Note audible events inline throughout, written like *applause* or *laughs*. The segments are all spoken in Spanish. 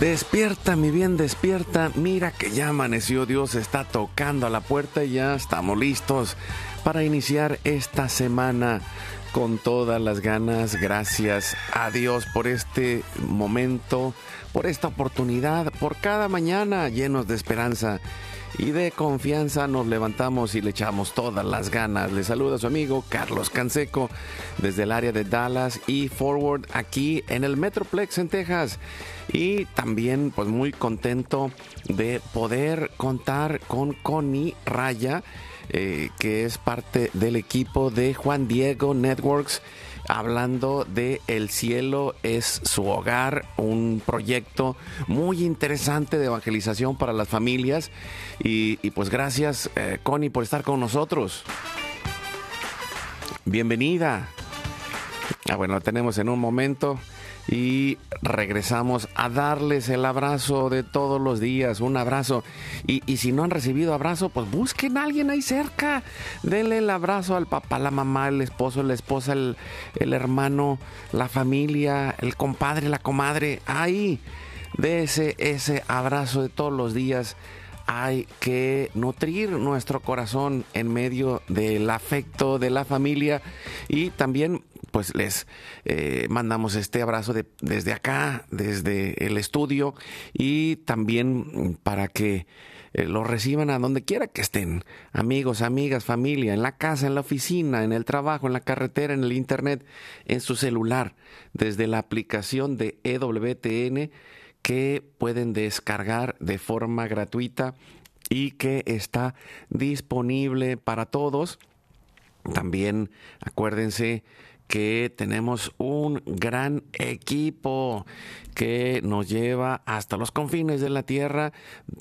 Despierta, mi bien, despierta. Mira que ya amaneció, Dios está tocando a la puerta y ya estamos listos para iniciar esta semana con todas las ganas. Gracias a Dios por este momento, por esta oportunidad, por cada mañana llenos de esperanza y de confianza nos levantamos y le echamos todas las ganas. Le saluda su amigo Carlos Canseco desde el área de Dallas y Forward aquí en el Metroplex en Texas. Y también pues muy contento de poder contar con Connie Raya, eh, que es parte del equipo de Juan Diego Networks hablando de El cielo es su hogar, un proyecto muy interesante de evangelización para las familias. Y, pues gracias, eh, Connie, por estar con nosotros. Bienvenida. Ah, bueno, tenemos en un momento y regresamos a darles el abrazo de todos los días, un abrazo. Y, si no han recibido abrazo, pues busquen a alguien ahí cerca, denle el abrazo al papá, la mamá, el esposo, la esposa, el, el hermano, la familia, el compadre, la comadre, ahí, de ese, ese abrazo de todos los días hay que nutrir nuestro corazón en medio del afecto de la familia. Y también pues les eh, mandamos este abrazo desde acá, desde el estudio y también para que eh, lo reciban a donde quiera que estén, amigos, amigas, familia, en la casa, en la oficina, en el trabajo, en la carretera, en el internet, en su celular, desde la aplicación de EWTN que pueden descargar de forma gratuita y que está disponible para todos. También acuérdense que tenemos un gran equipo que nos lleva hasta los confines de la tierra.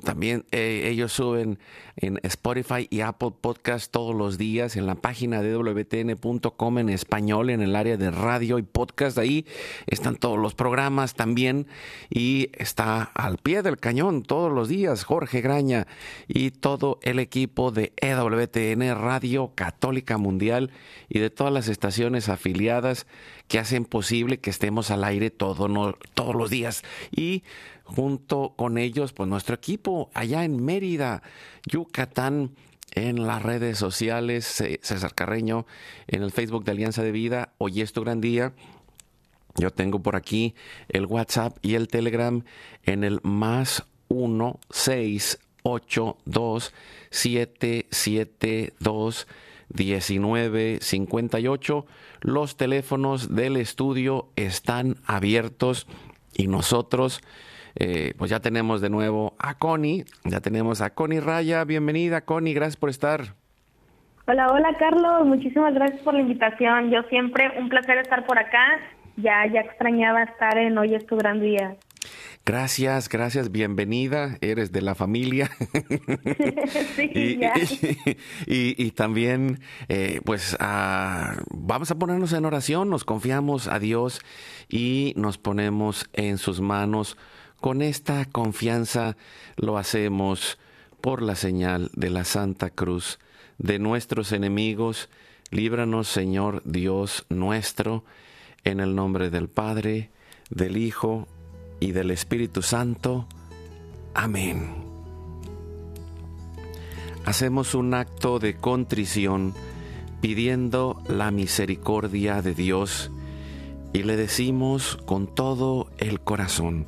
También eh, ellos suben en Spotify y Apple Podcast todos los días en la página de wtn.com en español en el área de radio y podcast. Ahí están todos los programas también y está al pie del cañón todos los días Jorge Graña y todo el equipo de EWTN Radio Católica Mundial y de todas las estaciones afiliadas que hacen posible que estemos al aire todos los días. Y junto con ellos, pues nuestro equipo allá en Mérida, Yucatán, en las redes sociales, César Carreño, en el Facebook de Alianza de Vida, hoy es tu gran día. Yo tengo por aquí el WhatsApp y el Telegram en el más 1 6 8 2 7 7 2 1958. Los teléfonos del estudio están abiertos y nosotros eh, pues ya tenemos de nuevo a Connie, ya tenemos a Connie Raya. Bienvenida Connie, gracias por estar. Hola, hola Carlos, muchísimas gracias por la invitación. Yo siempre un placer estar por acá. Ya, ya extrañaba estar en Hoy es tu gran día. Gracias, gracias, bienvenida, eres de la familia. *laughs* *laughs* sí, y, también, eh, pues, ah, vamos a ponernos en oración, nos confiamos a Dios y nos ponemos en sus manos. Con esta confianza lo hacemos por la señal de la Santa Cruz de nuestros enemigos. Líbranos, Señor Dios nuestro, en el nombre del Padre, del Hijo y del Espíritu Santo. Amén. Hacemos un acto de contrición pidiendo la misericordia de Dios y le decimos con todo el corazón,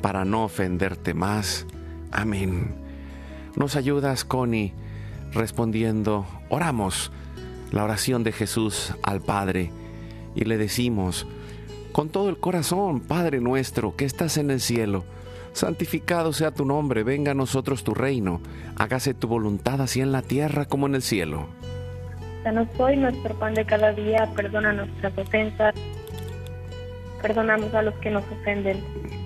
para no ofenderte más. Amén. Nos ayudas, Connie, respondiendo, oramos la oración de Jesús al Padre y le decimos, con todo el corazón, Padre nuestro que estás en el cielo, santificado sea tu nombre, venga a nosotros tu reino, hágase tu voluntad así en la tierra como en el cielo. Danos hoy nuestro pan de cada día, perdona nuestras ofensas, perdonamos a los que nos ofenden,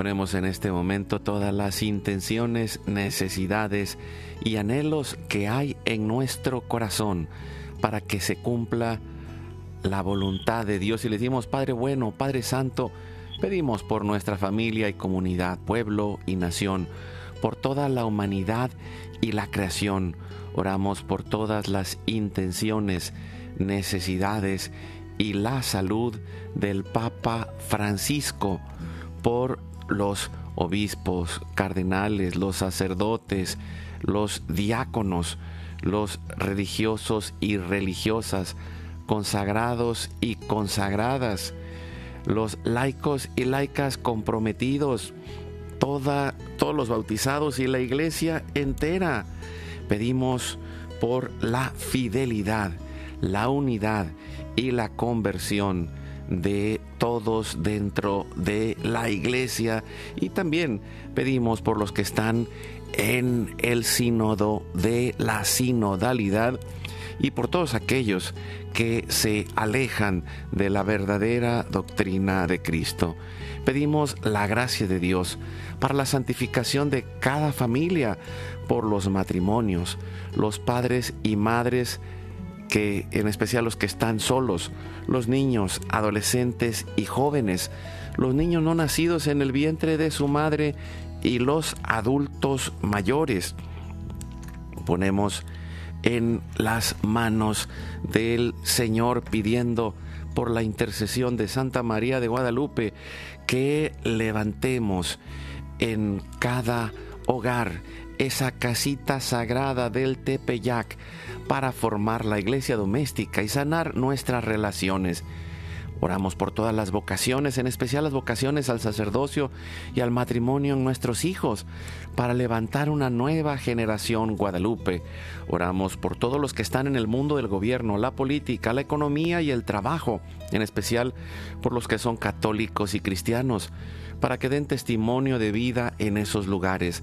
Ponemos en este momento todas las intenciones, necesidades y anhelos que hay en nuestro corazón para que se cumpla la voluntad de Dios. Y le decimos, Padre bueno, Padre Santo, Pedimos por nuestra familia y comunidad, pueblo y nación, por toda la humanidad y la creación. Oramos por todas las intenciones, necesidades y la salud del Papa Francisco, por los obispos, cardenales, los sacerdotes, los diáconos, los religiosos y religiosas, consagrados y consagradas, los laicos y laicas comprometidos, toda, todos los bautizados y la iglesia entera. Pedimos por la fidelidad, la unidad y la conversión de todos dentro de la iglesia y también pedimos por los que están en el sínodo de la sinodalidad y por todos aquellos que se alejan de la verdadera doctrina de Cristo. Pedimos la gracia de Dios para la santificación de cada familia, por los matrimonios, los padres y madres que en especial los que están solos, los niños, adolescentes y jóvenes, los niños no nacidos en el vientre de su madre y los adultos mayores. Ponemos en las manos del Señor pidiendo por la intercesión de Santa María de Guadalupe que levantemos en cada hogar esa casita sagrada del Tepeyac para formar la iglesia doméstica y sanar nuestras relaciones. Oramos por todas las vocaciones, en especial las vocaciones al sacerdocio y al matrimonio en nuestros hijos, para levantar una nueva generación guadalupe. Oramos por todos los que están en el mundo del gobierno, la política, la economía y el trabajo, en especial por los que son católicos y cristianos, para que den testimonio de vida en esos lugares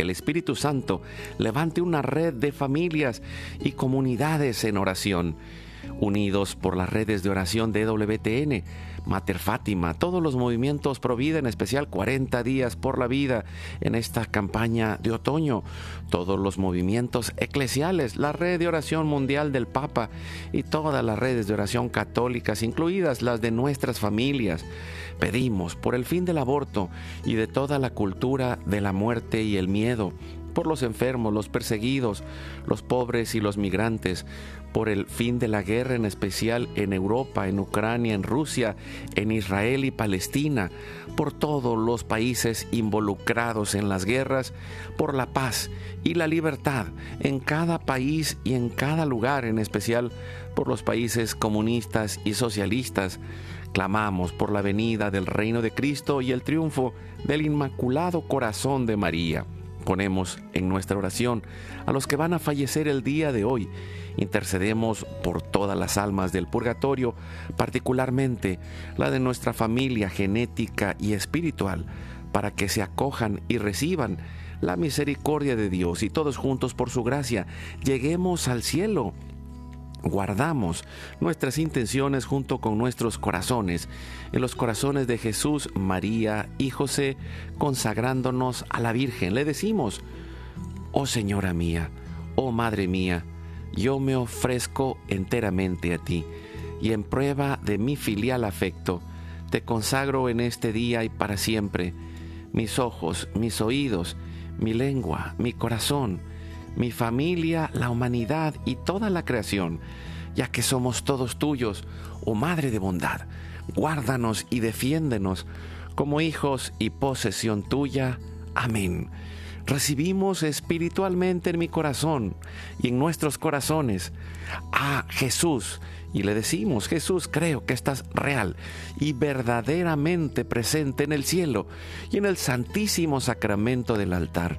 que el Espíritu Santo levante una red de familias y comunidades en oración unidos por las redes de oración de WTN, Mater Fátima, todos los movimientos Provida, en especial 40 días por la vida en esta campaña de otoño, todos los movimientos eclesiales, la red de oración mundial del Papa y todas las redes de oración católicas, incluidas las de nuestras familias. Pedimos por el fin del aborto y de toda la cultura de la muerte y el miedo por los enfermos, los perseguidos, los pobres y los migrantes, por el fin de la guerra en especial en Europa, en Ucrania, en Rusia, en Israel y Palestina, por todos los países involucrados en las guerras, por la paz y la libertad en cada país y en cada lugar, en especial por los países comunistas y socialistas. Clamamos por la venida del reino de Cristo y el triunfo del Inmaculado Corazón de María. Ponemos en nuestra oración a los que van a fallecer el día de hoy. Intercedemos por todas las almas del purgatorio, particularmente la de nuestra familia genética y espiritual, para que se acojan y reciban la misericordia de Dios y todos juntos por su gracia lleguemos al cielo guardamos nuestras intenciones junto con nuestros corazones en los corazones de Jesús, María y José, consagrándonos a la Virgen. Le decimos, oh Señora mía, oh Madre mía, yo me ofrezco enteramente a ti y en prueba de mi filial afecto, te consagro en este día y para siempre mis ojos, mis oídos, mi lengua, mi corazón, mi familia, la humanidad y toda la creación, ya que somos todos tuyos, oh Madre de bondad. Guárdanos y defiéndenos como hijos y posesión tuya. Amén. Recibimos espiritualmente en mi corazón y en nuestros corazones a Jesús y le decimos, Jesús, creo que estás real y verdaderamente presente en el cielo y en el santísimo sacramento del altar.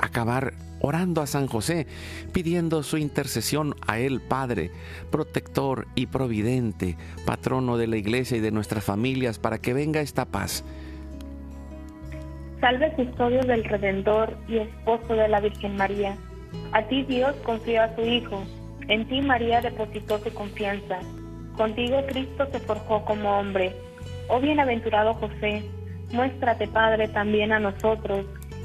acabar orando a San José, pidiendo su intercesión a Él, Padre, protector y providente, patrono de la iglesia y de nuestras familias, para que venga esta paz. Salve custodio del Redentor y esposo de la Virgen María. A ti Dios confió a su Hijo, en ti María depositó su confianza. Contigo Cristo se forjó como hombre. Oh bienaventurado José, muéstrate Padre también a nosotros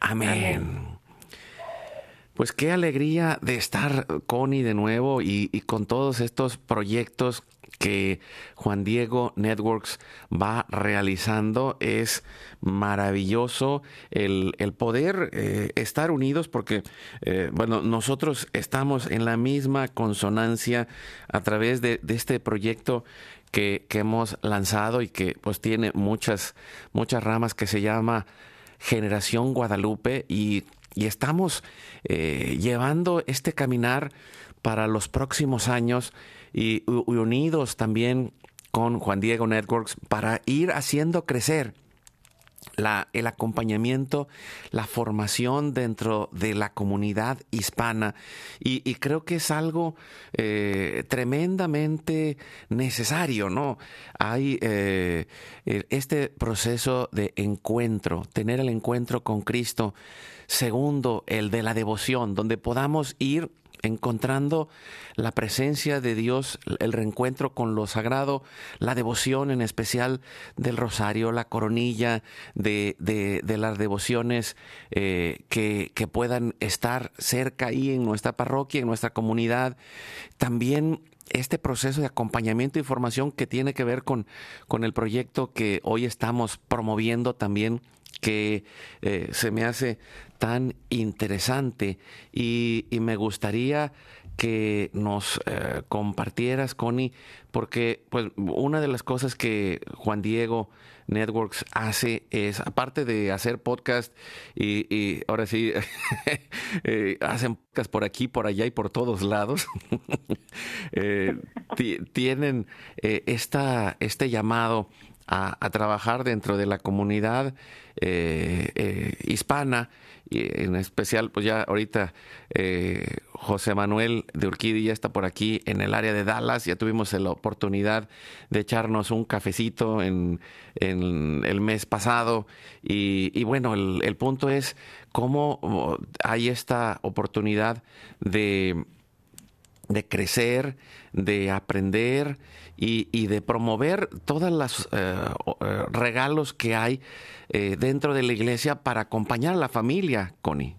Amén. Pues qué alegría de estar, Connie, de nuevo y, con todos estos proyectos que Juan Diego Networks va realizando. Es maravilloso el, poder eh, estar unidos porque, eh, bueno, nosotros estamos en la misma consonancia a través de, este proyecto que, que, hemos lanzado y que pues tiene muchas, muchas ramas que se llama Generación Guadalupe y y estamos eh, llevando este caminar para los próximos años y, unidos también con Juan Diego Networks para ir haciendo crecer el acompañamiento, la formación dentro de la comunidad hispana. Y, creo que es algo eh, tremendamente necesario, ¿no? Hay eh, este proceso de encuentro, tener el encuentro con Cristo Segundo, el de la devoción, donde podamos ir encontrando la presencia de Dios, el reencuentro con lo sagrado, la devoción en especial del rosario, la coronilla de, las devociones eh, que, puedan estar cerca ahí en nuestra parroquia, en nuestra comunidad. También este proceso de acompañamiento y formación que tiene que ver con, con el proyecto que hoy estamos promoviendo también que eh, se me hace tan interesante y, me gustaría que nos eh, compartieras, Connie, porque pues una de las cosas que Juan Diego Networks hace es, aparte de hacer podcast y, ahora sí, *laughs* eh, hacen podcast por aquí, por allá y por todos lados, *laughs* tienen esta, este llamado a, trabajar dentro de la comunidad eh, eh, hispana y en especial pues ya ahorita eh, José Manuel de Urquidi ya está por aquí en el área de Dallas. Ya tuvimos la oportunidad de echarnos un cafecito en, el mes pasado. Y, bueno el, el, punto es cómo hay esta oportunidad de de crecer, de aprender y, de promover todos los eh, eh, regalos que hay eh, dentro de la iglesia para acompañar a la familia, Connie.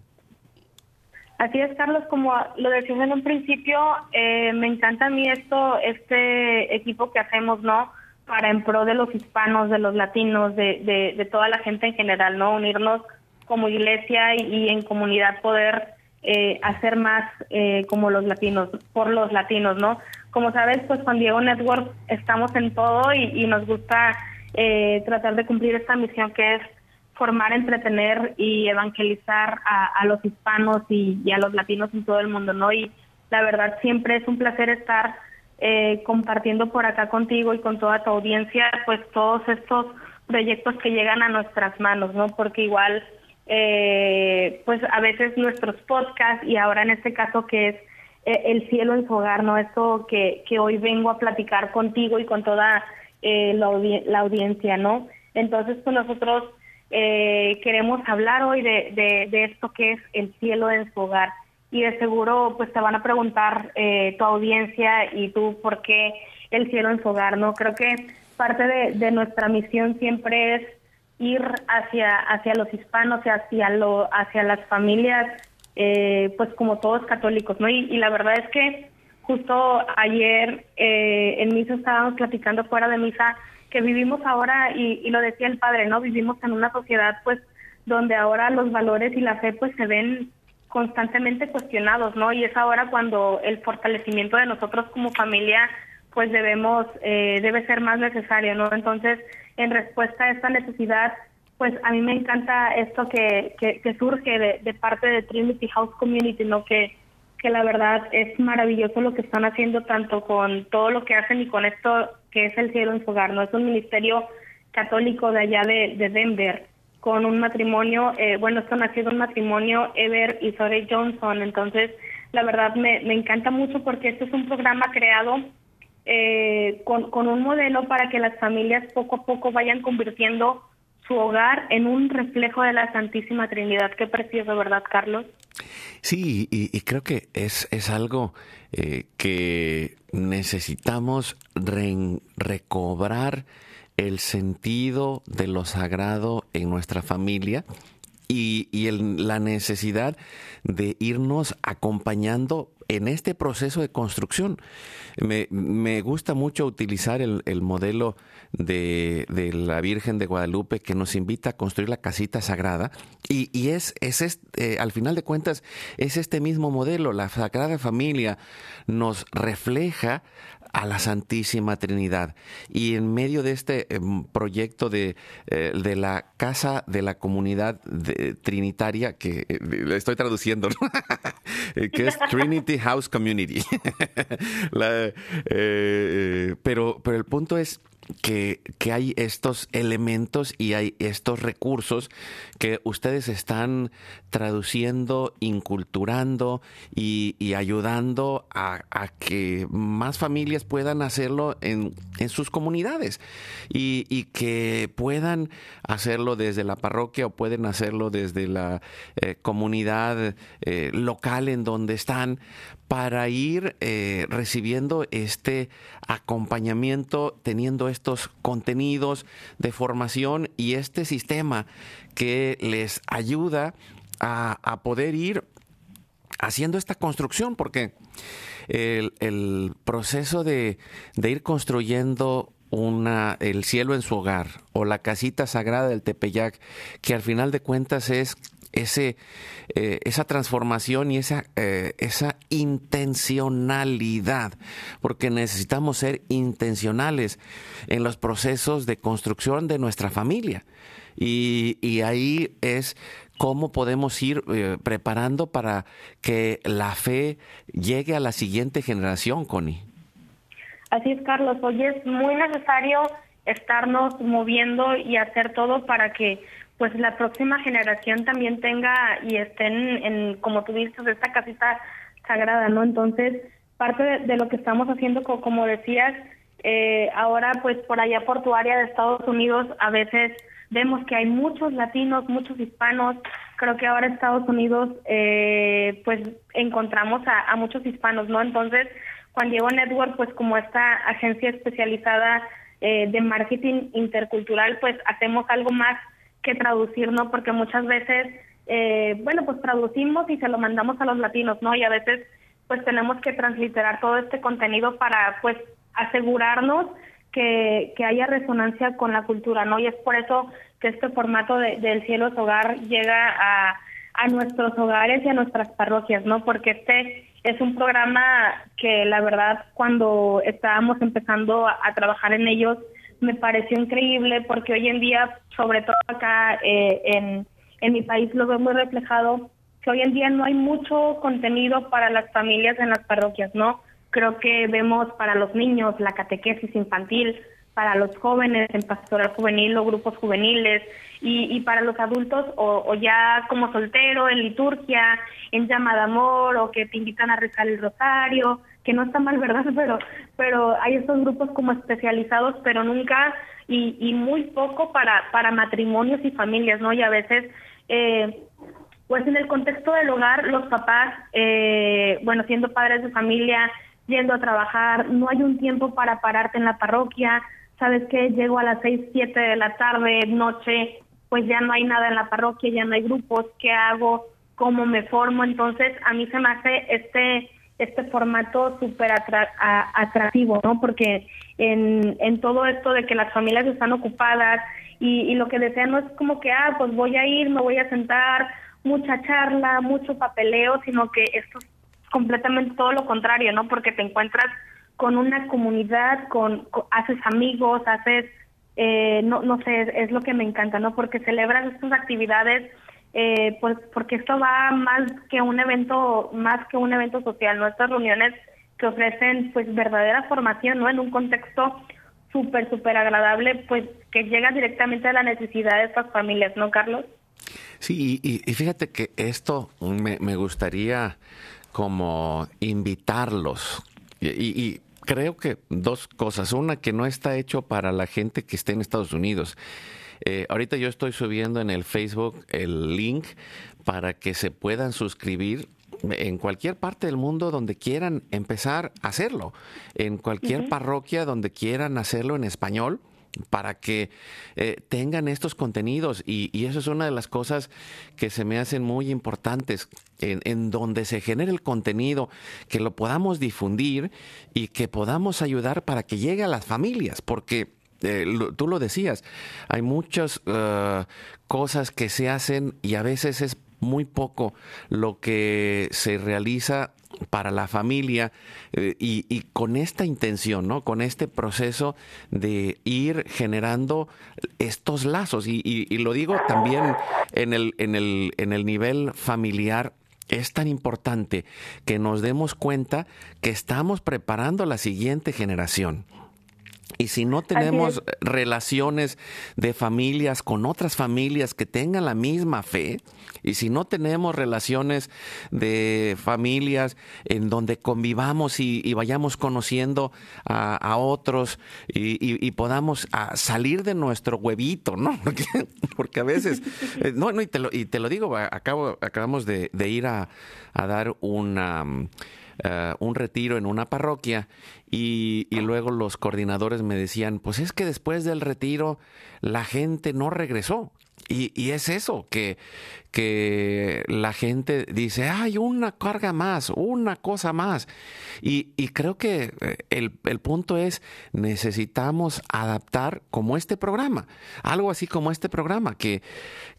Así es, Carlos, como lo decías en un principio, me encanta a mí esto, este equipo que hacemos, ¿no? Para en pro de los hispanos, de los latinos, de, de, toda la gente en general, ¿no? Unirnos como iglesia y en comunidad poder eh, hacer más eh, como los latinos, por los latinos, ¿no? Como sabes, pues con Diego Network estamos en todo y, nos gusta eh, tratar de cumplir esta misión que es formar, entretener y evangelizar a, los hispanos y, a los latinos en todo el mundo, ¿no? Y la verdad siempre es un placer estar compartiendo por acá contigo y con toda tu audiencia, pues todos estos proyectos que llegan a nuestras manos, ¿no? Porque igual eh, pues a veces nuestros podcasts y ahora en este caso que es eh, el cielo en su hogar, ¿no? Esto que, que hoy vengo a platicar contigo y con toda eh, la, audiencia, ¿no? Entonces, pues nosotros eh, queremos hablar hoy de, de, esto que es el cielo en su hogar. Y de seguro, pues te van a preguntar tu audiencia y tú por qué el cielo en su hogar, ¿no? Creo que parte de, de nuestra misión siempre es ir hacia, hacia los hispanos, hacia, lo, hacia las familias, eh, pues como todos católicos, ¿no? Y, la verdad es que justo ayer eh, en misa estábamos platicando fuera de misa que vivimos ahora, y, y lo decía el padre, ¿no? Vivimos en una sociedad pues donde ahora los valores y la fe pues se ven constantemente cuestionados, ¿no? Y es ahora cuando el fortalecimiento de nosotros como familia pues debemos, eh, debe ser más necesario, ¿no? Entonces, en respuesta a esta necesidad, pues a mí me encanta esto que, que, surge de, parte de Trinity House Community, ¿no? Que, la verdad es maravilloso lo que están haciendo tanto con todo lo que hacen y con esto que es el cielo en su hogar, ¿no? Es un ministerio católico de allá de, de Denver con un matrimonio, eh, bueno, esto nació de un matrimonio Ever y Sorey Johnson, entonces la verdad me, encanta mucho porque este es un programa creado eh, con un modelo para que las familias poco a poco vayan convirtiendo su hogar en un reflejo de la Santísima Trinidad. Qué precioso, ¿verdad, Carlos? Sí, y, creo que es, es algo eh, que necesitamos recobrar el sentido de lo sagrado en nuestra familia y, la necesidad de irnos acompañando en este proceso de construcción. Me, gusta mucho utilizar el, modelo de, la Virgen de Guadalupe que nos invita a construir la casita sagrada y, es, es eh, al final de cuentas, es este mismo modelo. La Sagrada Familia nos refleja a la Santísima Trinidad. Y en medio de este em, proyecto de, eh, de, la Casa de la Comunidad Trinitaria, que le eh, estoy traduciendo, *laughs* eh, que es Trinity House Community. *laughs* pero, pero el punto es que, hay estos elementos y hay estos recursos que ustedes están traduciendo, inculturando y, ayudando a, que más familias puedan hacerlo en, sus comunidades y, que puedan hacerlo desde la parroquia o pueden hacerlo desde la eh, comunidad eh, local en donde están para ir eh, recibiendo este acompañamiento, teniendo estos contenidos de formación y este sistema que les ayuda a, poder ir haciendo esta construcción, porque el, proceso de, de, ir construyendo una, el cielo en su hogar o la casita sagrada del Tepeyac, que al final de cuentas es ese, eh, esa transformación y esa, eh, esa intencionalidad, porque necesitamos ser intencionales en los procesos de construcción de nuestra familia. Y, ahí es cómo podemos ir eh, preparando para que la fe llegue a la siguiente generación, Connie. Así es, Carlos. Hoy es muy necesario estarnos moviendo y hacer todo para que pues la próxima generación también tenga y estén en, como tú dices, esta casita sagrada, ¿no? Entonces, parte de, lo que estamos haciendo, como, decías, eh, ahora pues por allá por tu área de Estados Unidos a veces vemos que hay muchos latinos, muchos hispanos, creo que ahora Estados Unidos eh, pues encontramos a, a muchos hispanos, ¿no? Entonces, Juan Diego Network, pues como esta agencia especializada eh, de marketing intercultural, pues hacemos algo más que traducir, ¿no? Porque muchas veces, eh, bueno, pues traducimos y se lo mandamos a los latinos, ¿no? Y a veces, pues tenemos que transliterar todo este contenido para, pues, asegurarnos que, que haya resonancia con la cultura, ¿no? Y es por eso que este formato de, del cielo es hogar llega a, a nuestros hogares y a nuestras parroquias, ¿no? Porque este es un programa que la verdad cuando estábamos empezando a trabajar en ellos, me pareció increíble porque hoy en día, sobre todo acá eh, en, en mi país, lo veo muy reflejado, que hoy en día no hay mucho contenido para las familias en las parroquias, ¿no? Creo que vemos para los niños la catequesis infantil, para los jóvenes en pastoral juvenil o grupos juveniles y, y para los adultos o, o, ya como soltero en liturgia, en llamada amor o que te invitan a rezar el rosario, que no está mal, ¿verdad? *laughs* Pero, pero hay estos grupos como especializados, pero nunca y, y muy poco para, para matrimonios y familias, ¿no? Y a veces... Eh, pues en el contexto del hogar, los papás, eh, bueno, siendo padres de familia, yendo a trabajar, no hay un tiempo para pararte en la parroquia, sabes que llego a las seis, siete de la tarde, noche, pues ya no hay nada en la parroquia, ya no hay grupos, ¿qué hago? ¿Cómo me formo? Entonces, a mí se me hace este este formato súper atractivo, ¿no? Porque en, en todo esto de que las familias están ocupadas y, y lo que desean no es como que, ah, pues voy a ir, me voy a sentar, mucha charla, mucho papeleo, sino que esto es completamente todo lo contrario, ¿no? Porque te encuentras con una comunidad, con, haces amigos, haces, eh, no, no sé, es, lo que me encanta, ¿no? Porque celebras estas actividades, eh, pues porque esto va más que un evento, más que un evento social, ¿no? Estas reuniones que ofrecen, pues, verdadera formación, ¿no? En un contexto súper, súper agradable, pues, que llega directamente a la necesidad de estas familias, ¿no, Carlos? Sí, y, y fíjate que esto me, me gustaría como invitarlos y, y, creo que dos cosas. Una, que no está hecho para la gente que esté en Estados Unidos. Eh, ahorita yo estoy subiendo en el Facebook el link para que se puedan suscribir en cualquier parte del mundo donde quieran empezar a hacerlo, en cualquier parroquia donde quieran hacerlo en español para que eh, tengan estos contenidos. Y, eso es una de las cosas que se me hacen muy importantes en, donde se genere el contenido que lo podamos difundir y que podamos ayudar para que llegue a las familias porque eh, tú lo decías hay muchas uh, cosas que se hacen y a veces es muy poco lo que se realiza para la familia eh, y, con esta intención, ¿no? Con este proceso de ir generando estos lazos. Y, lo digo también en el, en, el, en el nivel familiar. Es tan importante que nos demos cuenta que estamos preparando la siguiente generación. Y si no tenemos relaciones de familias con otras familias que tengan la misma fe, y si no tenemos relaciones de familias en donde convivamos y, vayamos conociendo a, otros y, podamos ah, salir de nuestro huevito, ¿no? *laughs* Porque, a veces, *laughs* eh, no, no, y te lo, y te lo digo, acabo, acabamos de, ir a, a dar una eh, un retiro en una parroquia y, luego los coordinadores me decían, pues es que después del retiro la gente no regresó. Y, es eso, que, que la gente dice, hay una carga más, una cosa más. Y, creo que eh, el, el, punto es, necesitamos adaptar como este programa, algo así como este programa, que,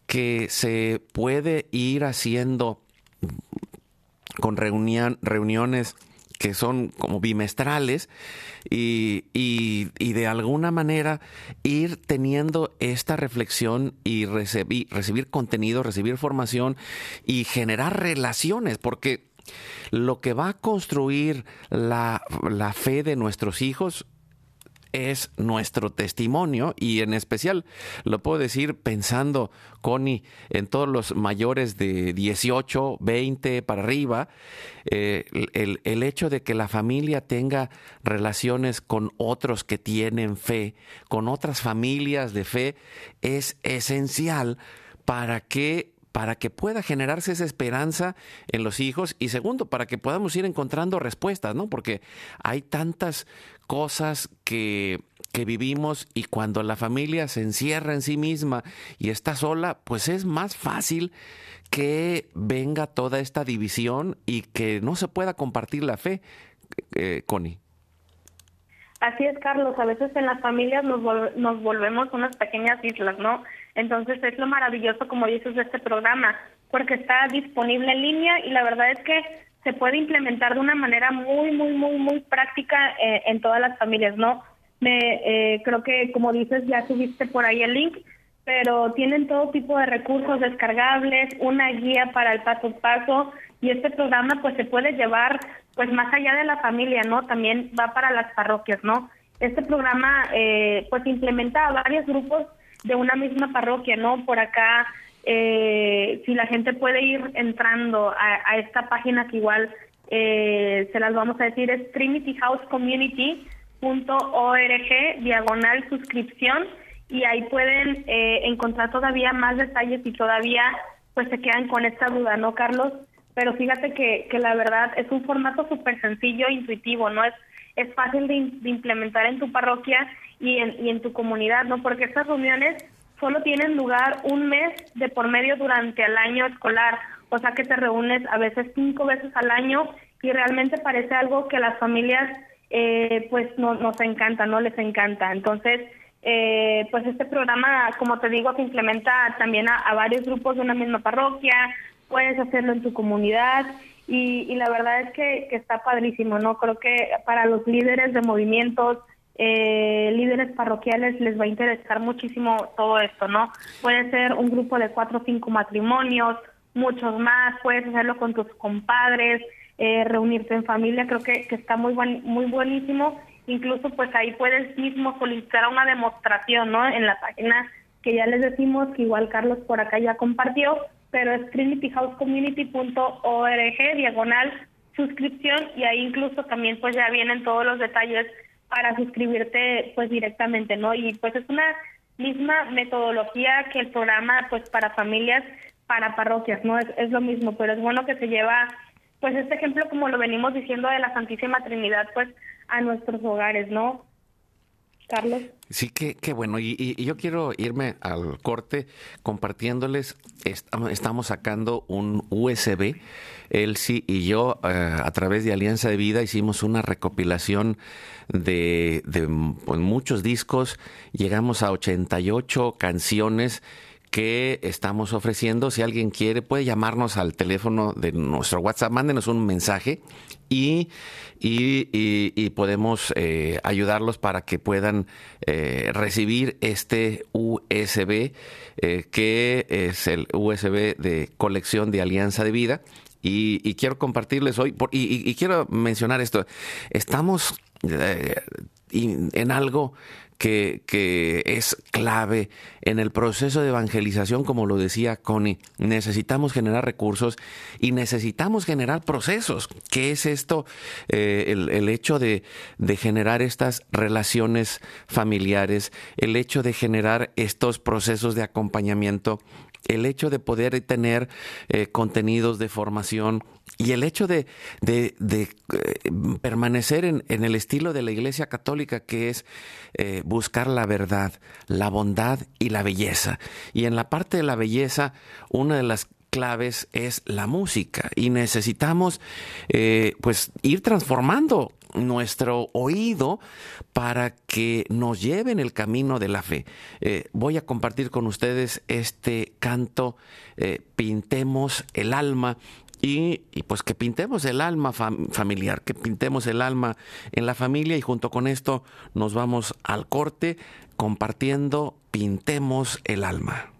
que se puede ir haciendo con reuniones que son como bimestrales y, y, de alguna manera ir teniendo esta reflexión y recibir, recibir contenido, recibir formación y generar relaciones, porque lo que va a construir la, la fe de nuestros hijos es nuestro testimonio y en especial lo puedo decir pensando, Connie, en todos los mayores de 18, 20 para arriba, eh, el, el, hecho de que la familia tenga relaciones con otros que tienen fe, con otras familias de fe, es esencial para que para que pueda generarse esa esperanza en los hijos y segundo, para que podamos ir encontrando respuestas, ¿no? Porque hay tantas cosas que, que vivimos y cuando la familia se encierra en sí misma y está sola, pues es más fácil que venga toda esta división y que no se pueda compartir la fe, eh, Connie. Así es, Carlos. A veces en las familias nos, nos volvemos unas pequeñas islas, ¿no? Entonces es lo maravilloso, como dices, de este programa, porque está disponible en línea y la verdad es que se puede implementar de una manera muy, muy, muy, muy práctica eh, en todas las familias, ¿no? Me, eh, creo que, como dices, ya subiste por ahí el link, pero tienen todo tipo de recursos descargables, una guía para el paso a paso y este programa pues se puede llevar pues más allá de la familia, ¿no? También va para las parroquias, ¿no? Este programa eh, pues implementa a varios grupos de una misma parroquia, ¿no? Por acá, eh, si la gente puede ir entrando a, esta página que igual eh, se las vamos a decir, es trinityhousecommunity.org, diagonal suscripción, y ahí pueden eh, encontrar todavía más detalles y todavía pues se quedan con esta duda, ¿no, Carlos? Pero fíjate que, que la verdad es un formato súper sencillo intuitivo, ¿no? Es, es fácil de, implementar en tu parroquia y en, y en tu comunidad, ¿no? Porque estas reuniones solo tienen lugar un mes de por medio durante el año escolar, o sea que te reúnes a veces cinco veces al año y realmente parece algo que las familias eh, pues no, nos encanta, no les encanta. Entonces, eh, pues este programa, como te digo, se implementa también a, varios grupos de una misma parroquia, puedes hacerlo en tu comunidad y, y la verdad es que, que está padrísimo, ¿no? Creo que para los líderes de movimientos, eh, líderes parroquiales les va a interesar muchísimo todo esto, ¿no? Puede ser un grupo de cuatro o cinco matrimonios, muchos más, puedes hacerlo con tus compadres, eh, reunirte en familia, creo que, que está muy buen, muy buenísimo. Incluso pues ahí puedes mismo solicitar una demostración, ¿no? En la página que ya les decimos, que igual Carlos por acá ya compartió, pero es trinityhousecommunity.org, diagonal suscripción, y ahí incluso también pues ya vienen todos los detalles para suscribirte pues directamente, ¿no? Y pues es una misma metodología que el programa pues para familias, para parroquias, ¿no? Es, es lo mismo, pero es bueno que se lleva pues este ejemplo como lo venimos diciendo de la Santísima Trinidad pues a nuestros hogares, ¿no? Carlos. Sí, qué, qué bueno. Y, yo quiero irme al corte compartiéndoles, estamos sacando un USB, Elsie y yo, eh, a través de Alianza de Vida, hicimos una recopilación de, pues, muchos discos, llegamos a 88 canciones que estamos ofreciendo. Si alguien quiere, puede llamarnos al teléfono de nuestro WhatsApp, mándenos un mensaje y, y, podemos eh, ayudarlos para que puedan eh, recibir este USB, eh, que es el USB de colección de Alianza de Vida. Y, quiero compartirles hoy, y, quiero mencionar esto, estamos en algo que, es clave en el proceso de evangelización, como lo decía Connie. Necesitamos generar recursos y necesitamos generar procesos. ¿Qué es esto? Eh, el, hecho de, generar estas relaciones familiares, el hecho de generar estos procesos de acompañamiento, el hecho de poder tener eh, contenidos de formación y el hecho de, eh, permanecer en, el estilo de la Iglesia Católica, que es eh, buscar la verdad, la bondad y la belleza. Y en la parte de la belleza, una de las claves es la música y necesitamos eh, pues ir transformando nuestro oído para que nos lleve en el camino de la fe. voy a compartir con ustedes este canto, Pintemos el alma, y, pues que pintemos el alma familiar, que pintemos el alma en la familia y junto con esto nos vamos al corte compartiendo Pintemos el alma.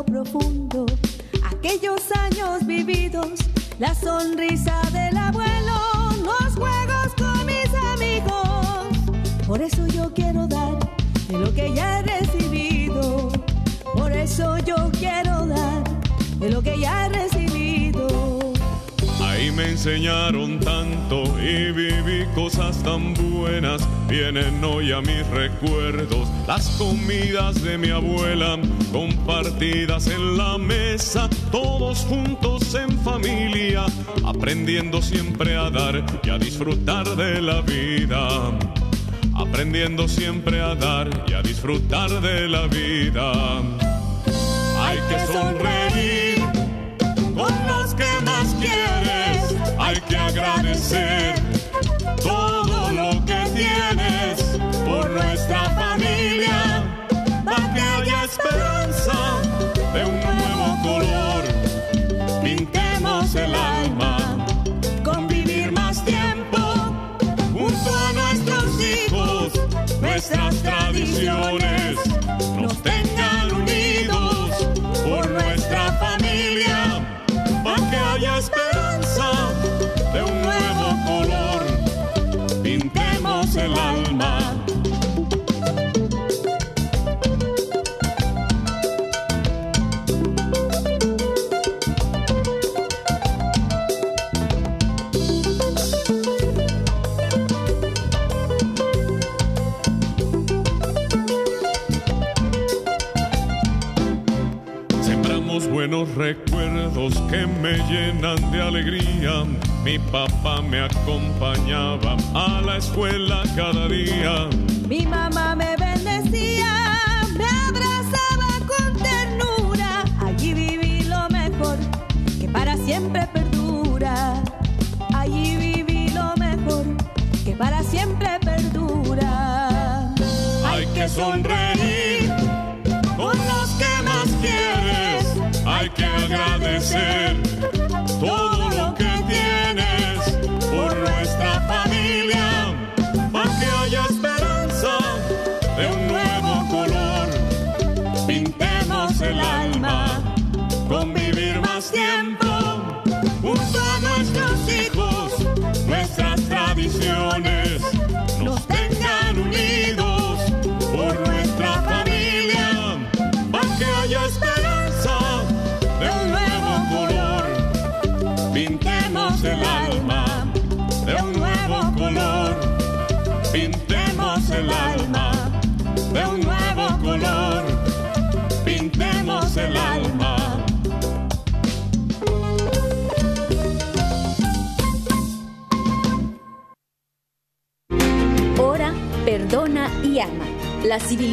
Profundo aquellos años vividos, la sonrisa del abuelo, los juegos con mis amigos. Por eso yo quiero dar de lo que ya he recibido, por eso yo quiero dar de lo que ya he recibido. Ahí me enseñaron tanto y viví cosas tan buenas. Vienen hoy a mis recuerdos las comidas de mi abuela, compartidas en la mesa, todos juntos en familia, aprendiendo siempre a dar y a disfrutar de la vida. Aprendiendo siempre a dar y a disfrutar de la vida. Hay que sonreír con los que más quieren hay que agradecer me llenan de alegría mi papá me acompañaba a la escuela cada día. Mi mamá me bendecía, me abrazaba con ternura. Allí viví lo mejor que para siempre perdura. Allí viví lo mejor que para siempre perdura. Hay que sonreír agradecer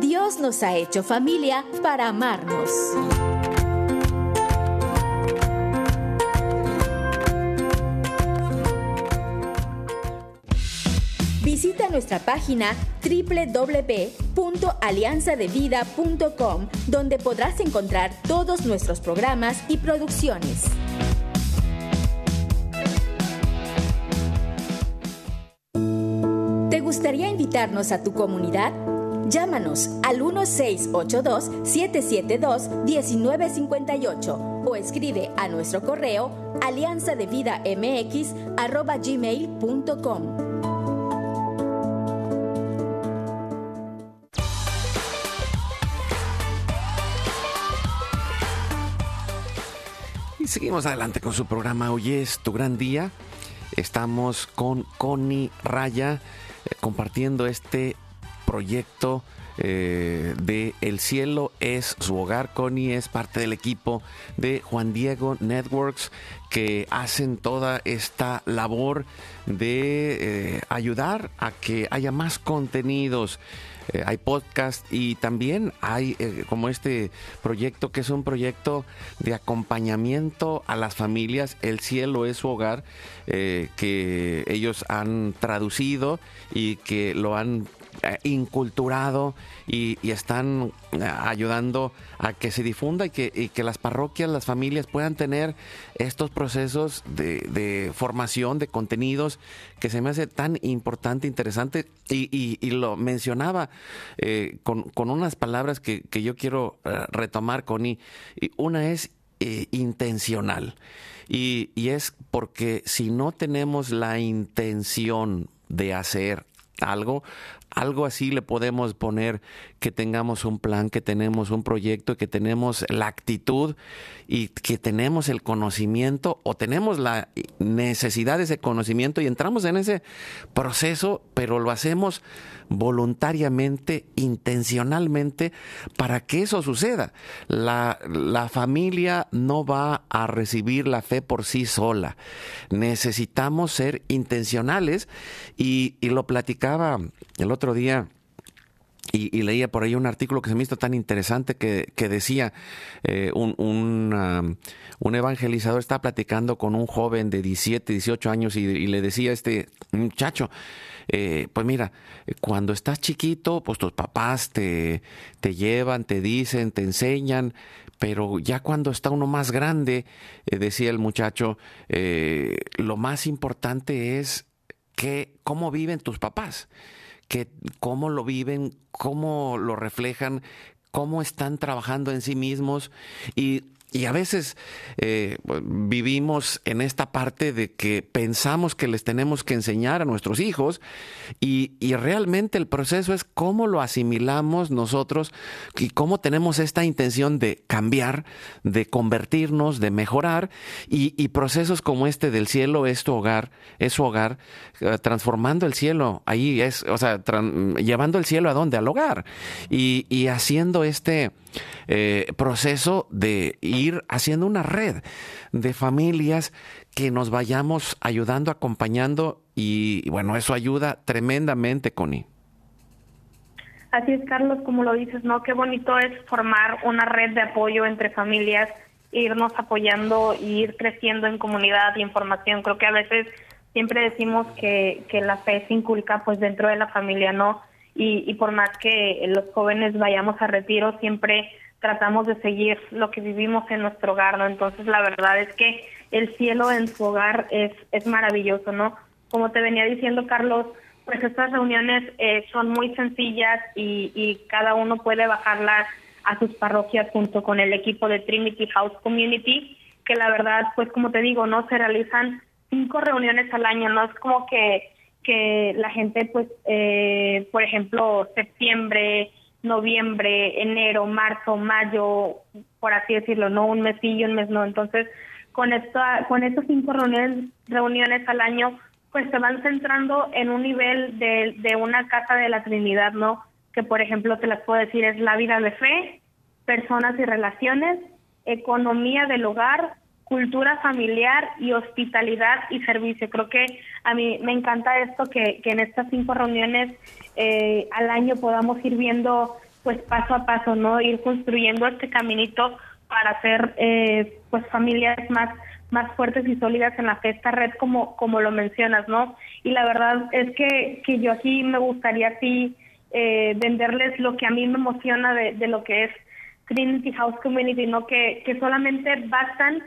Dios nos ha hecho familia para amarnos. Visita nuestra página www.alianzadevida.com donde podrás encontrar todos nuestros programas y producciones. ¿Te gustaría invitarnos a tu comunidad? Llámanos al 1682-772-1958 o escribe a nuestro correo alianzadevidamx.gmail.com. Y seguimos adelante con su programa Hoy es tu gran día. Estamos con Connie Raya eh, compartiendo este proyecto eh, de El cielo es su hogar. Connie es parte del equipo de Juan Diego Networks que hacen toda esta labor de eh, ayudar a que haya más contenidos. Eh, hay podcast y también hay como este proyecto que es un proyecto de acompañamiento a las familias. El cielo es su hogar, que ellos han traducido y que lo han inculturado y, están eh, ayudando a que se difunda y que, que las parroquias, las familias puedan tener estos procesos de, formación de contenidos que se me hace tan importante, interesante y, lo mencionaba eh, con, unas palabras que, yo quiero eh, retomar, Connie. Una es eh, intencional. Y es porque si no tenemos la intención de hacer algo, algo así le podemos poner que tengamos un plan, que tenemos un proyecto, que tenemos la actitud y que tenemos el conocimiento o tenemos la necesidad de ese conocimiento y entramos en ese proceso, pero lo hacemos voluntariamente, intencionalmente, para que eso suceda. La, la familia no va a recibir la fe por sí sola. Necesitamos ser intencionales y, y lo platicaba el otro día. Y, leía por ahí un artículo que se me hizo tan interesante que, que decía eh, un, un, un evangelizador estaba platicando con un joven de 17, 18 años y, le decía a este muchacho, eh, pues mira, cuando estás chiquito, pues tus papás te, te llevan, te dicen, te enseñan, pero ya cuando está uno más grande, eh, decía el muchacho, lo más importante es que, cómo viven tus papás que cómo lo viven, cómo lo reflejan, cómo están trabajando en sí mismos. Y, y a veces eh, vivimos en esta parte de que pensamos que les tenemos que enseñar a nuestros hijos y, y realmente el proceso es cómo lo asimilamos nosotros y cómo tenemos esta intención de cambiar, de convertirnos, de mejorar y, y procesos como este del cielo es tu hogar, es su hogar, eh, transformando el cielo, ahí es, o sea, llevando el cielo a dónde, al hogar. Y, y haciendo este eh, proceso de ir haciendo una red de familias que nos vayamos ayudando, acompañando y, bueno, eso ayuda tremendamente, Connie. Así es, Carlos, como lo dices, ¿no? Qué bonito es formar una red de apoyo entre familias, irnos apoyando y ir creciendo en comunidad y en formación. Creo que a veces siempre decimos que, que la fe se inculca pues dentro de la familia, ¿no? Y, y por más que los jóvenes vayamos a retiro, siempre tratamos de seguir lo que vivimos en nuestro hogar, ¿no? Entonces la verdad es que el cielo en su hogar es, es maravilloso, ¿no? Como te venía diciendo Carlos, pues estas reuniones eh, son muy sencillas y, y cada uno puede bajarlas a sus parroquias junto con el equipo de Trinity House Community, que la verdad, pues como te digo, no se realizan cinco reuniones al año, no es como que que la gente, pues, eh, por ejemplo, septiembre, noviembre, enero, marzo, mayo, por así decirlo, no un mes y un mes no. Entonces, con esta, con estos cinco reuniones, reuniones al año, pues se van centrando en un nivel de, de una casa de la Trinidad, ¿no? Que por ejemplo te las puedo decir es la vida de fe, personas y relaciones, economía del hogar, cultura familiar y hospitalidad y servicio. Creo que a mí me encanta esto que, que en estas cinco reuniones eh, al año podamos ir viendo pues paso a paso, ¿no? Ir construyendo este caminito para hacer eh, pues familias más más fuertes y sólidas en la fiesta red como como lo mencionas, ¿no? Y la verdad es que, que yo aquí me gustaría así eh, venderles lo que a mí me emociona de, de lo que es Trinity House Community, ¿no? Que, que solamente bastan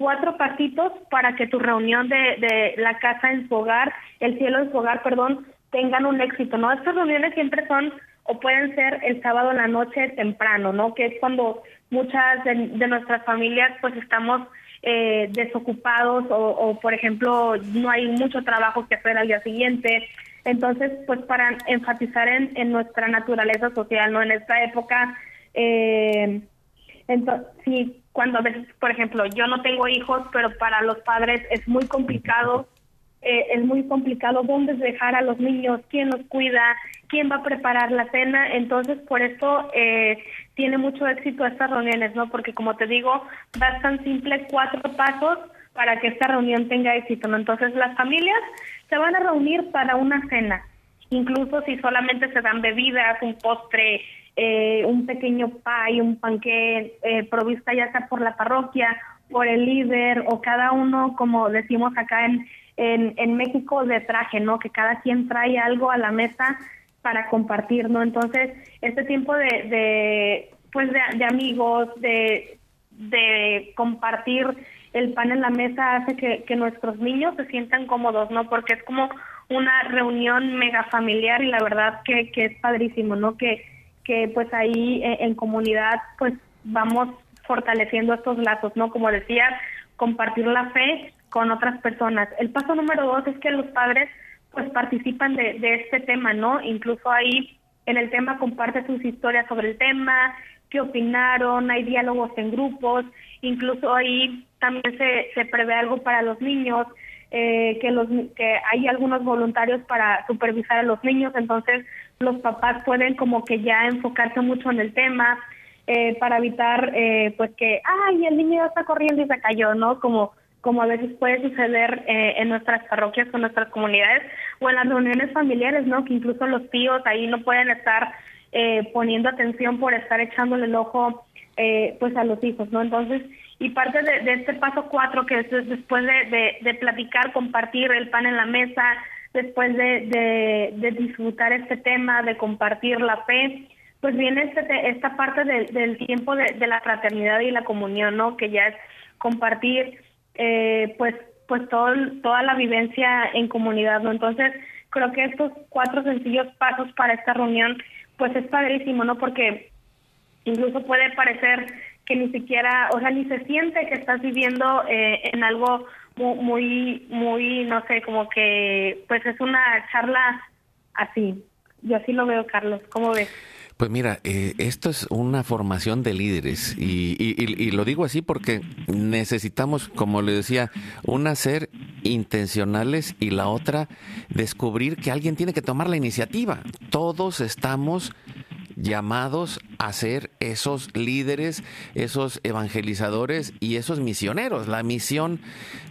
cuatro pasitos para que tu reunión de, de la casa en su hogar, el cielo en su hogar, perdón, tengan un éxito, ¿no? Estas reuniones siempre son o pueden ser el sábado en la noche temprano, ¿no? Que es cuando muchas de, nuestras familias pues estamos eh, desocupados o, o, por ejemplo, no hay mucho trabajo que hacer al día siguiente. Entonces, pues para enfatizar en, en nuestra naturaleza social, ¿no? En esta época, eh, entonces, sí, cuando a veces, por ejemplo, yo no tengo hijos, pero para los padres es muy complicado, eh, es muy complicado dónde dejar a los niños, quién los cuida, quién va a preparar la cena, entonces por eso eh, tiene mucho éxito estas reuniones, ¿no? Porque como te digo, bastan simples cuatro pasos para que esta reunión tenga éxito, ¿no? Entonces las familias se van a reunir para una cena, incluso si solamente se dan bebidas, un postre, eh, un pequeño pie, un panque eh, provista ya sea por la parroquia, por el líder o cada uno, como decimos acá en, en, México, de traje, ¿no? Que cada quien trae algo a la mesa para compartir, ¿no? Entonces, este tiempo de, de pues de, de amigos, de, de compartir el pan en la mesa hace que, que nuestros niños se sientan cómodos, ¿no? Porque es como una reunión mega familiar y la verdad que, que es padrísimo, ¿no? Que, que pues ahí eh, en comunidad pues vamos fortaleciendo estos lazos, ¿no? Como decía, compartir la fe con otras personas. El paso número dos es que los padres pues participan de, de este tema, ¿no? Incluso ahí en el tema comparte sus historias sobre el tema, qué opinaron, hay diálogos en grupos, incluso ahí también se, se prevé algo para los niños, eh, que los que hay algunos voluntarios para supervisar a los niños, entonces los papás pueden como que ya enfocarse mucho en el tema eh, para evitar eh, pues que ay el niño ya está corriendo y se cayó, ¿no? Como como a veces puede suceder eh, en nuestras parroquias o nuestras comunidades o en las reuniones familiares, ¿no? Que incluso los tíos ahí no pueden estar eh, poniendo atención por estar echándole el ojo eh, pues a los hijos, ¿no? Entonces, y parte de, de este paso cuatro, que es después de, de, de, platicar, compartir el pan en la mesa, después de, de, disfrutar este tema, de compartir la fe, pues viene este, esta parte de, del tiempo de, de la fraternidad y la comunión, ¿no? Que ya es compartir, eh, pues, pues todo, toda la vivencia en comunidad, ¿no? Entonces, creo que estos cuatro sencillos pasos para esta reunión, pues es padrísimo, ¿no? Porque incluso puede parecer que ni siquiera, o sea, ni se siente que estás viviendo eh, en algo muy, muy, no sé, como que, pues es una charla así. Yo así lo veo, Carlos. ¿Cómo ves? Pues mira, eh, esto es una formación de líderes y, y, y, lo digo así porque necesitamos, como le decía, una ser intencionales y la otra descubrir que alguien tiene que tomar la iniciativa. Todos estamos llamados a ser esos líderes, esos evangelizadores y esos misioneros, la misión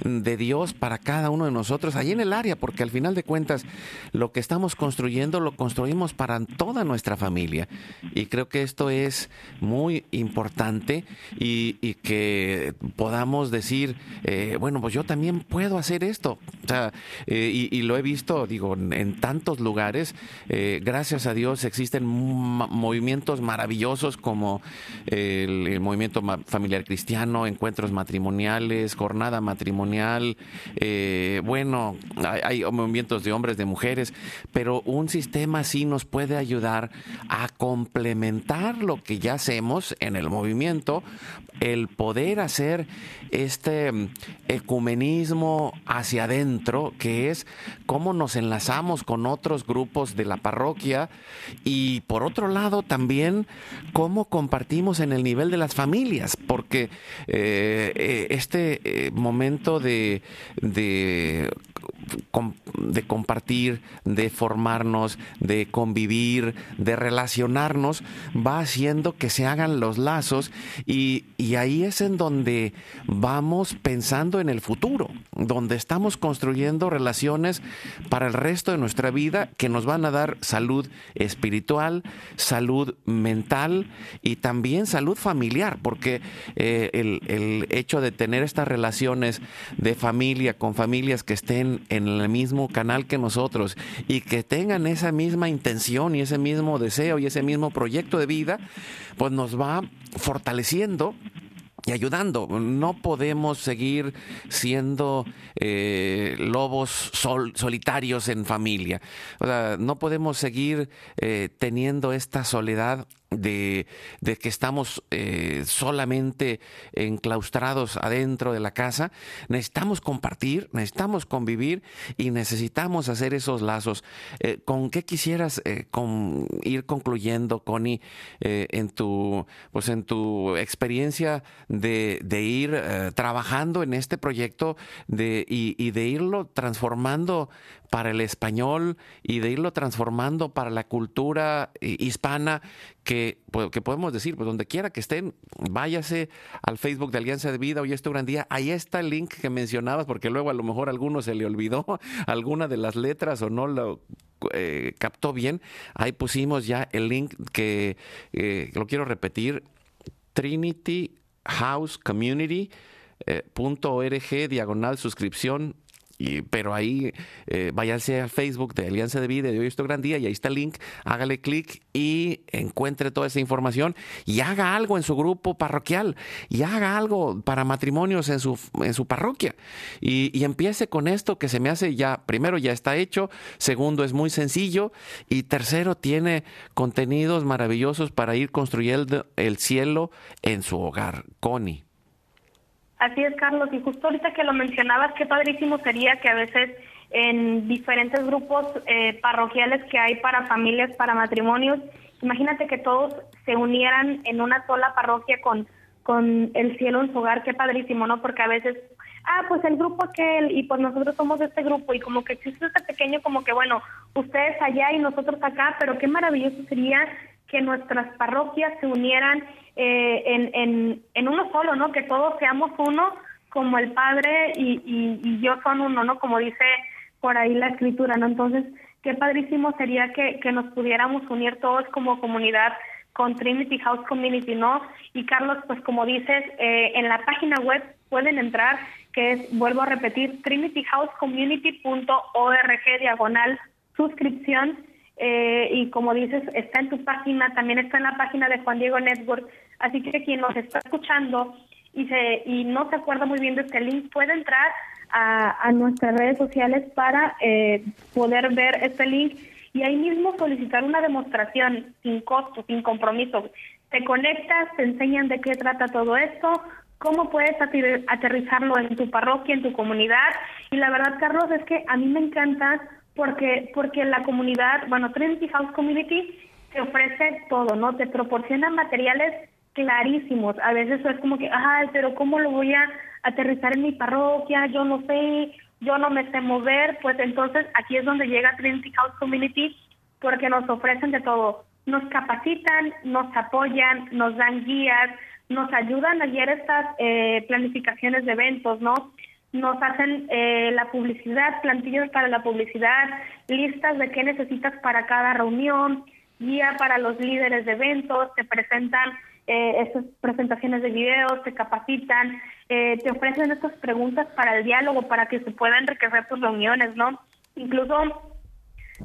de Dios para cada uno de nosotros allí en el área, porque al final de cuentas lo que estamos construyendo lo construimos para toda nuestra familia. Y creo que esto es muy importante y, que podamos decir, eh, bueno, pues yo también puedo hacer esto. O sea, eh, y, y, lo he visto, digo, en tantos lugares, eh, gracias a Dios existen movimientos maravillosos como como el, movimiento familiar cristiano, encuentros matrimoniales, jornada matrimonial, eh, bueno, hay, movimientos de hombres, de mujeres, pero un sistema así nos puede ayudar a complementar lo que ya hacemos en el movimiento, el poder hacer este mm, ecumenismo hacia adentro, que es cómo nos enlazamos con otros grupos de la parroquia y por otro lado también cómo compartimos en el nivel de las familias, porque eh, eh, este eh, momento de, de de compartir, de formarnos, de convivir, de relacionarnos, va haciendo que se hagan los lazos y, ahí es en donde vamos pensando en el futuro, donde estamos construyendo relaciones para el resto de nuestra vida que nos van a dar salud espiritual, salud mental y también salud familiar, porque eh, el, el hecho de tener estas relaciones de familia con familias que estén en en el mismo canal que nosotros y que tengan esa misma intención y ese mismo deseo y ese mismo proyecto de vida, pues nos va fortaleciendo y ayudando. No podemos seguir siendo eh, lobos solitarios en familia. No podemos seguir eh, teniendo esta soledad de, que estamos eh, solamente enclaustrados adentro de la casa. Necesitamos compartir, necesitamos convivir y necesitamos hacer esos lazos. Eh, ¿Con qué quisieras eh, ir concluyendo, Connie, en, tu, pues en tu experiencia de, ir trabajando en este proyecto de, y de irlo transformando para el español y de irlo transformando para la cultura hispana que, pues, que podemos decir, pues donde quiera que estén, váyase al Facebook de Alianza de Vida, hoy este gran día, ahí está el link que mencionabas, porque luego a lo mejor a alguno se le olvidó *laughs* alguna de las letras o no lo eh, captó bien, ahí pusimos ya el link que eh, lo quiero repetir, Trinity House Community. Eh, .org diagonal suscripción pero ahí eh, váyanse al Facebook de Alianza de Vida de Hoy Esto Gran Día y ahí está el link, hágale clic y encuentre toda esa información y haga algo en su grupo parroquial y haga algo para matrimonios en su, en su parroquia y, y empiece con esto que se me hace ya, primero ya está hecho, segundo es muy sencillo y tercero tiene contenidos maravillosos para ir construyendo el cielo en su hogar. Connie. Así es, Carlos, y justo ahorita que lo mencionabas, qué padrísimo sería que a veces en diferentes grupos eh, parroquiales que hay para familias, para matrimonios, imagínate que todos se unieran en una sola parroquia con, con el cielo en su hogar, qué padrísimo, ¿no? Porque a veces, ah, pues el grupo aquel, y pues nosotros somos de este grupo, y como que existe este pequeño, como que bueno, ustedes allá y nosotros acá, pero qué maravilloso sería que nuestras parroquias se unieran eh, en, en, en, uno solo, ¿no? Que todos seamos uno, como el Padre y, y, yo son uno, ¿no? Como dice por ahí la escritura, ¿no? Entonces, qué padrísimo sería que, que nos pudiéramos unir todos como comunidad con Trinity House Community, ¿no? Y Carlos, pues como dices, eh, en la página web pueden entrar, que es, vuelvo a repetir, trinityhousecommunity.org diagonal suscripción eh, y como dices, está en tu página, también está en la página de Juan Diego Network, así que quien nos está escuchando y, se, y no se acuerda muy bien de este link, puede entrar a, nuestras redes sociales para eh, poder ver este link y ahí mismo solicitar una demostración sin costo, sin compromiso. Te conectas, te enseñan de qué trata todo esto, cómo puedes aterrizarlo en tu parroquia, en tu comunidad. Y la verdad, Carlos, es que a mí me encanta porque porque la comunidad, bueno, Trinity House Community te ofrece todo, ¿no? Te proporciona materiales clarísimos. A veces es como que, ay, pero ¿cómo lo voy a aterrizar en mi parroquia? Yo no sé, yo no me sé mover. Pues entonces aquí es donde llega Trinity House Community porque nos ofrecen de todo. Nos capacitan, nos apoyan, nos dan guías, nos ayudan a guiar estas eh, planificaciones de eventos, ¿no? Nos hacen eh, la publicidad, plantillas para la publicidad, listas de qué necesitas para cada reunión, guía para los líderes de eventos, te presentan eh, estas presentaciones de videos, te capacitan, eh, te ofrecen estas preguntas para el diálogo, para que se puedan enriquecer tus reuniones, ¿no? Incluso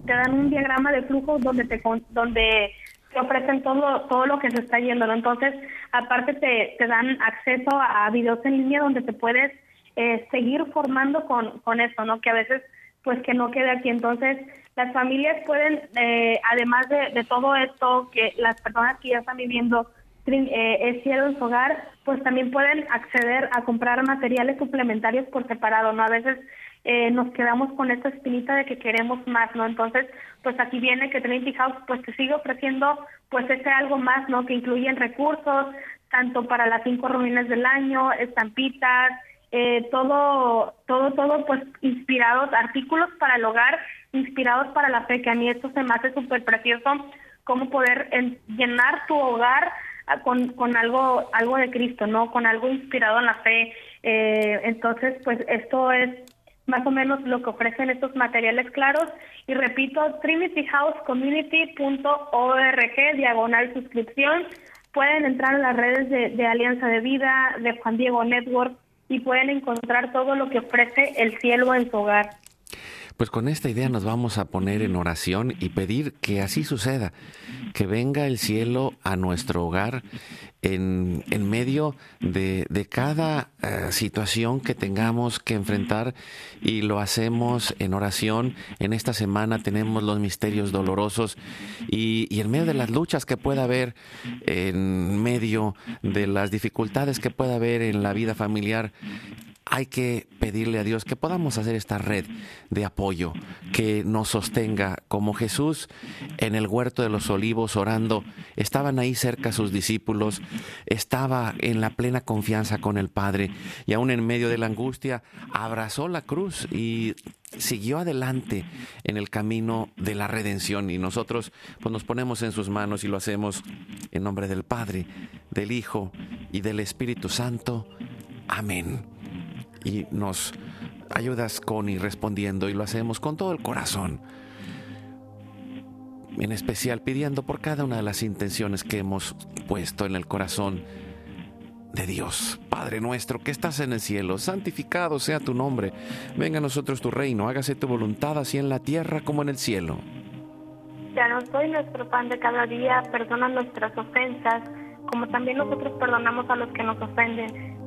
te dan un diagrama de flujo donde te donde te ofrecen todo, todo lo que se está yendo, ¿no? Entonces, aparte te, te dan acceso a videos en línea donde te puedes eh, seguir formando con, con esto, ¿no? Que a veces, pues que no quede aquí. Entonces, las familias pueden, eh, además de, de, todo esto, que las personas que ya están viviendo eh, en su hogar, pues también pueden acceder a comprar materiales suplementarios por separado, ¿no? A veces eh, nos quedamos con esta espinita de que queremos más, ¿no? Entonces, pues aquí viene que Trinity House pues te sigue ofreciendo pues ese algo más, ¿no? Que incluyen recursos, tanto para las cinco reuniones del año, estampitas, eh, todo, todo, todo pues inspirados, artículos para el hogar, inspirados para la fe, que a mí esto se me hace súper precioso, cómo poder llenar tu hogar ah, con, con algo, algo de Cristo, ¿no? Con algo inspirado en la fe. Eh, entonces, pues esto es más o menos lo que ofrecen estos materiales claros. Y repito, trinityhousecommunity.org, diagonal suscripción. Pueden entrar a las redes de, de, Alianza de Vida, de Juan Diego Network y pueden encontrar todo lo que ofrece el cielo en su hogar. Pues con esta idea nos vamos a poner en oración y pedir que así suceda, que venga el cielo a nuestro hogar en, medio de, de cada uh, situación que tengamos que enfrentar y lo hacemos en oración. En esta semana tenemos los misterios dolorosos y, y en medio de las luchas que pueda haber, en medio de las dificultades que pueda haber en la vida familiar, hay que pedirle a Dios que podamos hacer esta red de apoyo, que nos sostenga como Jesús en el huerto de los olivos orando. Estaban ahí cerca sus discípulos, estaba en la plena confianza con el Padre y aún en medio de la angustia abrazó la cruz y siguió adelante en el camino de la redención y nosotros pues nos ponemos en sus manos y lo hacemos en nombre del Padre, del Hijo y del Espíritu Santo. Amén y nos ayudas con y respondiendo y lo hacemos con todo el corazón. En especial pidiendo por cada una de las intenciones que hemos puesto en el corazón de Dios. Padre nuestro que estás en el cielo, santificado sea tu nombre. Venga a nosotros tu reino, hágase tu voluntad así en la tierra como en el cielo. Ya nos doy nuestro pan de cada día, perdona nuestras ofensas, como también nosotros perdonamos a los que nos ofenden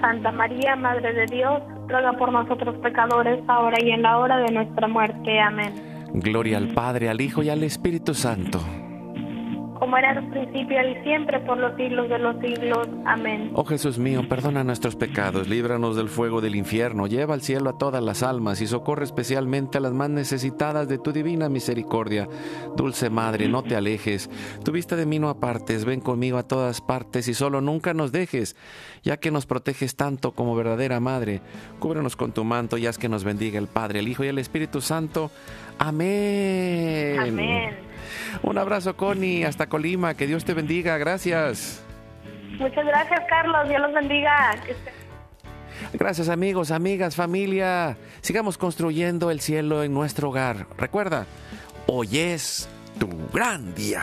Santa María, Madre de Dios, ruega por nosotros pecadores, ahora y en la hora de nuestra muerte. Amén. Gloria al Padre, al Hijo y al Espíritu Santo. Como era principio y siempre, por los siglos de los siglos. Amén. Oh Jesús mío, perdona nuestros pecados, líbranos del fuego del infierno, lleva al cielo a todas las almas y socorre especialmente a las más necesitadas de tu divina misericordia. Dulce Madre, no te alejes, tu vista de mí no apartes, ven conmigo a todas partes y solo nunca nos dejes, ya que nos proteges tanto como verdadera Madre. Cúbrenos con tu manto y haz que nos bendiga el Padre, el Hijo y el Espíritu Santo. Amén. Amén. Un abrazo, Connie, hasta Colima. Que Dios te bendiga. Gracias. Muchas gracias, Carlos. Dios los bendiga. Gracias, amigos, amigas, familia. Sigamos construyendo el cielo en nuestro hogar. Recuerda, hoy es tu gran día.